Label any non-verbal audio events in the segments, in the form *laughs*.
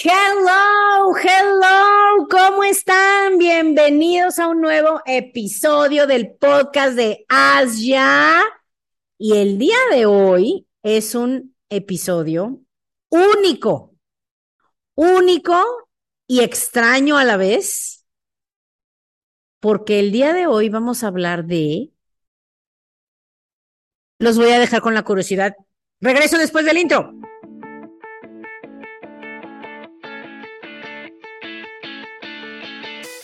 Hello, hello, ¿cómo están? Bienvenidos a un nuevo episodio del podcast de Asia. Y el día de hoy es un episodio único, único y extraño a la vez, porque el día de hoy vamos a hablar de... Los voy a dejar con la curiosidad. Regreso después del intro.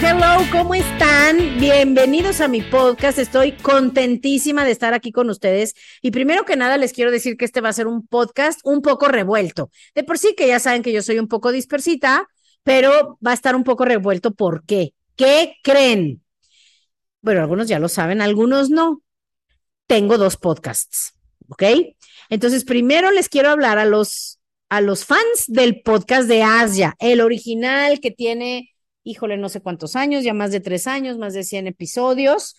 hello, ¿cómo están? Bienvenidos a mi podcast. Estoy contentísima de estar aquí con ustedes. Y primero que nada les quiero decir que este va a ser un podcast un poco revuelto. De por sí que ya saben que yo soy un poco dispersita, pero va a estar un poco revuelto. ¿Por qué? ¿Qué creen? Bueno, algunos ya lo saben, algunos no. Tengo dos podcasts, ¿ok? Entonces, primero les quiero hablar a los a los fans del podcast de Asia, el original que tiene híjole, no sé cuántos años, ya más de tres años, más de 100 episodios.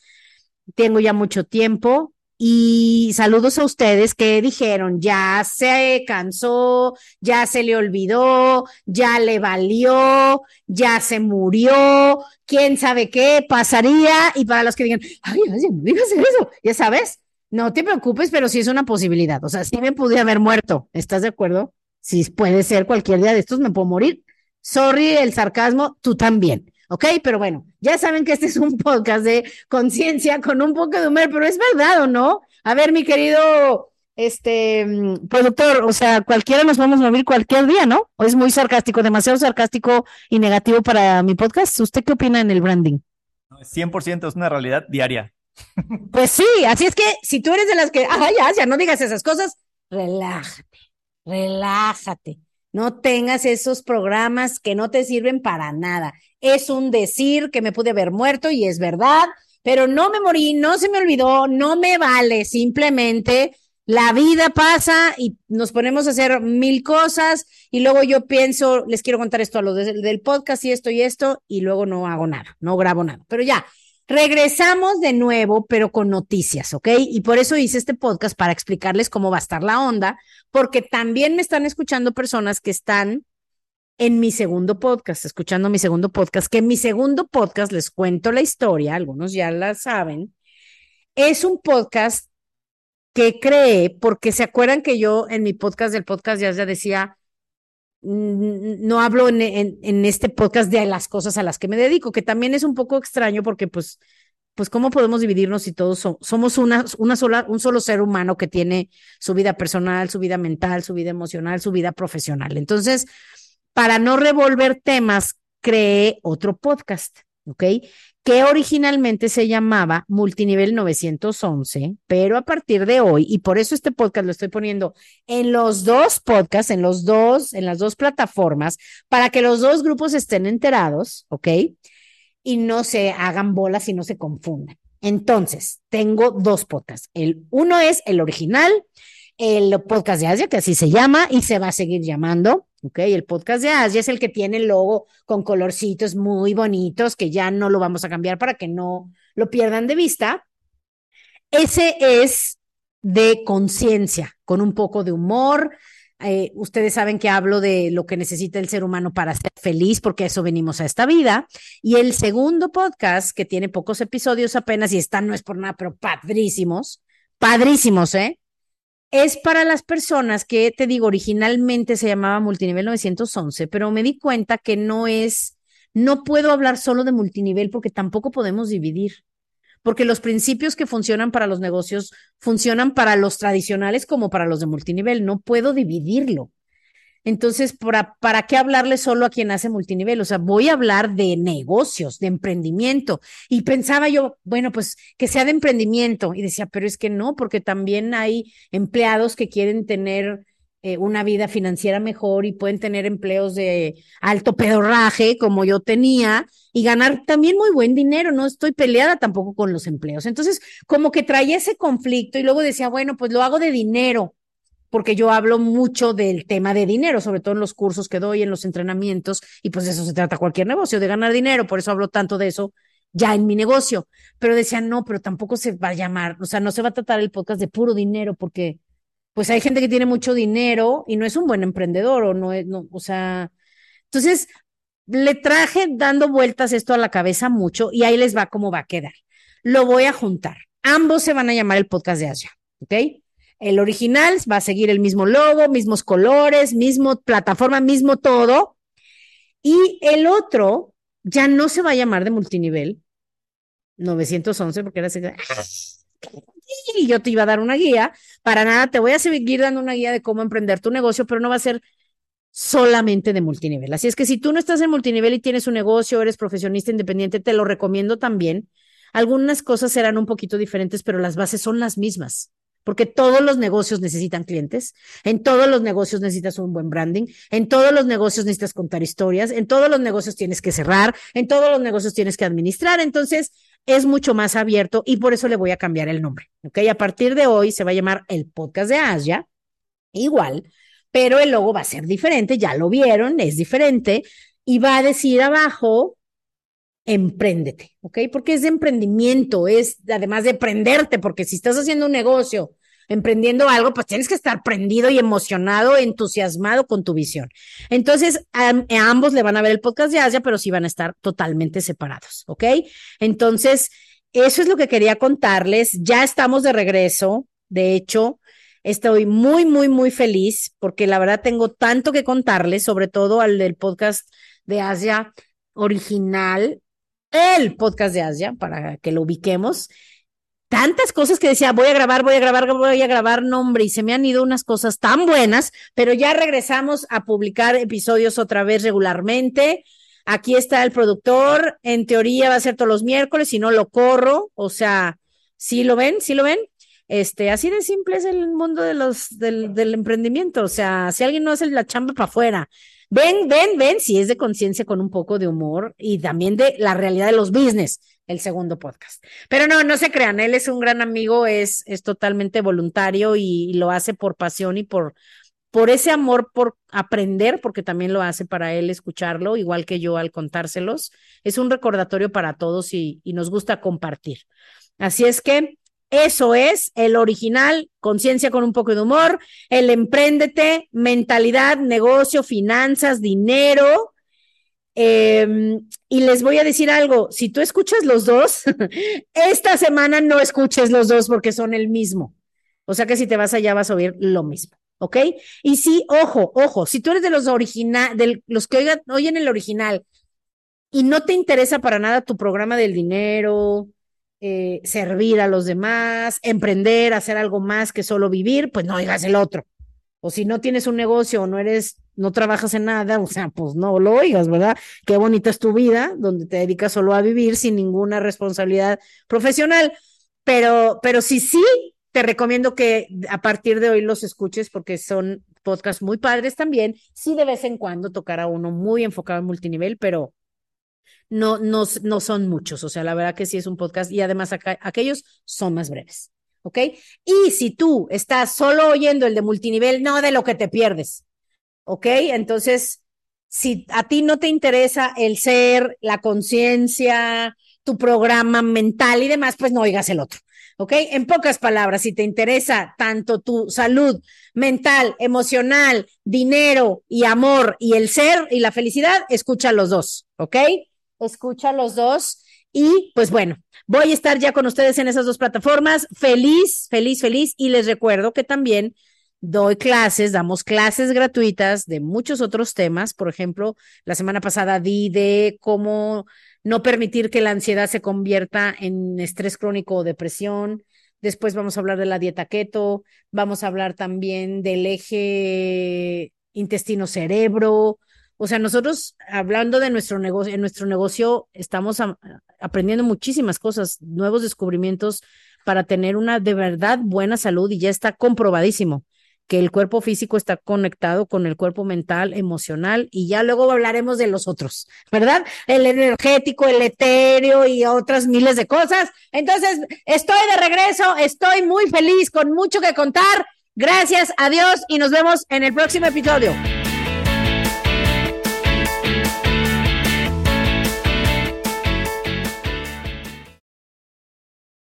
Tengo ya mucho tiempo. Y saludos a ustedes que dijeron, ya se cansó, ya se le olvidó, ya le valió, ya se murió, quién sabe qué pasaría. Y para los que digan, ay, no digas eso, ya sabes, no te preocupes, pero sí es una posibilidad. O sea, sí me pude haber muerto, ¿estás de acuerdo? Sí, puede ser cualquier día de estos, me puedo morir. Sorry el sarcasmo, tú también. ¿Ok? Pero bueno, ya saben que este es un podcast de conciencia con un poco de humor, pero es verdad o no. A ver, mi querido este mm, productor, o sea, cualquiera nos vamos a morir cualquier día, ¿no? ¿O es muy sarcástico, demasiado sarcástico y negativo para mi podcast? ¿Usted qué opina en el branding? 100% es una realidad diaria. *laughs* Pues sí, así es que si tú eres de las que, ay, ya, ya no digas esas cosas, relájate, relájate. No tengas esos programas que no te sirven para nada. Es un decir que me pude haber muerto y es verdad, pero no me morí, no se me olvidó, no me vale. Simplemente la vida pasa y nos ponemos a hacer mil cosas y luego yo pienso, les quiero contar esto a lo del podcast y esto y esto y luego no hago nada, no grabo nada. Pero ya, Regresamos de nuevo, pero con noticias, ¿ok? Y por eso hice este podcast para explicarles cómo va a estar la onda, porque también me están escuchando personas que están en mi segundo podcast, escuchando mi segundo podcast, que en mi segundo podcast les cuento la historia, algunos ya la saben, es un podcast que creé porque se acuerdan que yo en mi podcast del podcast ya decía, no hablo en, este podcast de las cosas a las que me dedico, que también es un poco extraño porque pues, pues cómo podemos dividirnos si todos somos una, una sola, un solo ser humano que tiene su vida personal, su vida mental, su vida emocional, su vida profesional. Entonces, para no revolver temas, creé otro podcast, ¿ok? que originalmente se llamaba Multinivel 911, pero a partir de hoy, y por eso este podcast lo estoy poniendo en los dos podcasts, en los dos, en las dos plataformas, para que los dos grupos estén enterados, ¿ok? Y no se hagan bolas y no se confundan. Entonces, tengo dos podcasts. El uno es el original, el podcast de Asia, que así se llama y se va a seguir llamando. Ok, el podcast de Asia es el que tiene el logo con colorcitos muy bonitos, que ya no lo vamos a cambiar para que no lo pierdan de vista. Ese es de conciencia, con un poco de humor. Eh, ustedes saben que hablo de lo que necesita el ser humano para ser feliz, porque eso venimos a esta vida. Y el segundo podcast, que tiene pocos episodios apenas y están, no es por nada, pero padrísimos, padrísimos, ¿eh? Es para las personas que, te digo, originalmente se llamaba Multinivel 911, pero me di cuenta que no es, no puedo hablar solo de multinivel porque tampoco podemos dividir, porque los principios que funcionan para los negocios funcionan para los tradicionales como para los de multinivel, no puedo dividirlo. Entonces, ¿para, ¿para qué hablarle solo a quien hace multinivel? O sea, voy a hablar de negocios, de emprendimiento. Y pensaba yo, bueno, pues que sea de emprendimiento. Y decía, pero es que no, porque también hay empleados que quieren tener eh, una vida financiera mejor y pueden tener empleos de alto pedorraje como yo tenía y ganar también muy buen dinero. No estoy peleada tampoco con los empleos. Entonces, como que traía ese conflicto y luego decía, bueno, pues lo hago de dinero porque yo hablo mucho del tema de dinero, sobre todo en los cursos que doy, en los entrenamientos, y pues de eso se trata cualquier negocio, de ganar dinero, por eso hablo tanto de eso ya en mi negocio. Pero decía, no, pero tampoco se va a llamar, o sea, no se va a tratar el podcast de puro dinero, porque pues hay gente que tiene mucho dinero y no es un buen emprendedor o no es, o sea, entonces le traje dando vueltas esto a la cabeza mucho y ahí les va cómo va a quedar. Lo voy a juntar. Ambos se van a llamar el podcast de Asia, ¿ok? El original va a seguir el mismo logo, mismos colores, mismo plataforma, mismo todo. Y el otro ya no se va a llamar de multinivel, 911, porque era así y yo te iba a dar una guía. Para nada, te voy a seguir dando una guía de cómo emprender tu negocio, pero no va a ser solamente de multinivel. Así es que si tú no estás en multinivel y tienes un negocio, eres profesionista independiente, te lo recomiendo también. Algunas cosas serán un poquito diferentes, pero las bases son las mismas porque todos los negocios necesitan clientes, en todos los negocios necesitas un buen branding, en todos los negocios necesitas contar historias, en todos los negocios tienes que cerrar, en todos los negocios tienes que administrar, entonces es mucho más abierto y por eso le voy a cambiar el nombre, ¿ok? A partir de hoy se va a llamar el podcast de Asia, igual, pero el logo va a ser diferente, ya lo vieron, es diferente y va a decir abajo empréndete, ¿ok? Porque es de emprendimiento, es además de prenderte, porque si estás haciendo un negocio, emprendiendo algo, pues tienes que estar prendido y emocionado, entusiasmado con tu visión. Entonces, a, ambos le van a ver el podcast de Asia, pero sí van a estar totalmente separados, ¿ok? Entonces, eso es lo que quería contarles. Ya estamos de regreso. De hecho, estoy muy, muy, muy feliz porque la verdad tengo tanto que contarles, sobre todo al del podcast de Asia original el podcast de Asia, para que lo ubiquemos. Tantas cosas que decía, voy a grabar, voy a grabar, voy a grabar, nombre, y se me han ido unas cosas tan buenas, pero ya regresamos a publicar episodios otra vez regularmente. Aquí está el productor, en teoría va a ser todos los miércoles, si no lo corro, o sea, ¿sí lo ven? ¿Sí lo ven? Este, así de simple es el mundo de los, del, del emprendimiento, o sea, si alguien no hace la chamba para afuera, Ven, ven, ven, si es de conciencia con un poco de humor y también de la realidad de los business, el segundo podcast. Pero no, no se crean, él es un gran amigo, es, es totalmente voluntario y, lo hace por pasión y por, por ese amor por aprender, porque también lo hace para él escucharlo, igual que yo al contárselos. Es un recordatorio para todos y, y nos gusta compartir. Así es que eso es el original, conciencia con un poco de humor, el empréndete, mentalidad, negocio, finanzas, dinero. Em, y les voy a decir algo, si tú escuchas los dos, *laughs* esta semana no escuches los dos porque son el mismo. O sea que si te vas allá vas a oír lo mismo, ¿ok? Y sí, ojo, ojo, si tú eres de los original, de los que oigan, oyen el original y no te interesa para nada tu programa del dinero, eh, servir a los demás, emprender, hacer algo más que solo vivir, pues no oigas el otro. O si no tienes un negocio o no eres, no trabajas en nada, *laughs* o sea, pues no lo oigas, ¿verdad? Qué bonita es tu vida, donde te dedicas solo a vivir sin ninguna responsabilidad profesional. Pero, pero sí, sí, te recomiendo que a partir de hoy los escuches porque son podcasts muy padres también. Sí, de vez en cuando tocar a uno muy enfocado en multinivel, pero no, no, no son muchos. O sea, la verdad que sí es un podcast y además aquellos son más breves. ¿Ok? Y si tú estás solo oyendo el de multinivel, no de lo que te pierdes. ¿Ok? Entonces, si a ti no te interesa el ser, la conciencia, tu programa mental y demás, pues no oigas el otro. ¿Ok? En pocas palabras, si te interesa tanto tu salud mental, emocional, dinero y amor y el ser y la felicidad, escucha los dos. ¿Ok? Escucha los dos. Y pues bueno, voy a estar ya con ustedes en esas dos plataformas. Feliz, feliz, feliz. Y les recuerdo que también doy clases, damos clases gratuitas de muchos otros temas. Por ejemplo, la semana pasada di de cómo no permitir que la ansiedad se convierta en estrés crónico o depresión. Después vamos a hablar de la dieta keto, vamos a hablar también del eje intestino-cerebro, o sea, nosotros hablando de nuestro negocio, en nuestro negocio estamos aprendiendo muchísimas cosas, nuevos descubrimientos para tener una de verdad buena salud y ya está comprobadísimo que el cuerpo físico está conectado con el cuerpo mental, emocional, y ya luego hablaremos de los otros, ¿verdad? El energético, el etéreo y otras miles de cosas. Entonces, estoy de regreso, estoy muy feliz, con mucho que contar. Gracias a Dios y nos vemos en el próximo episodio.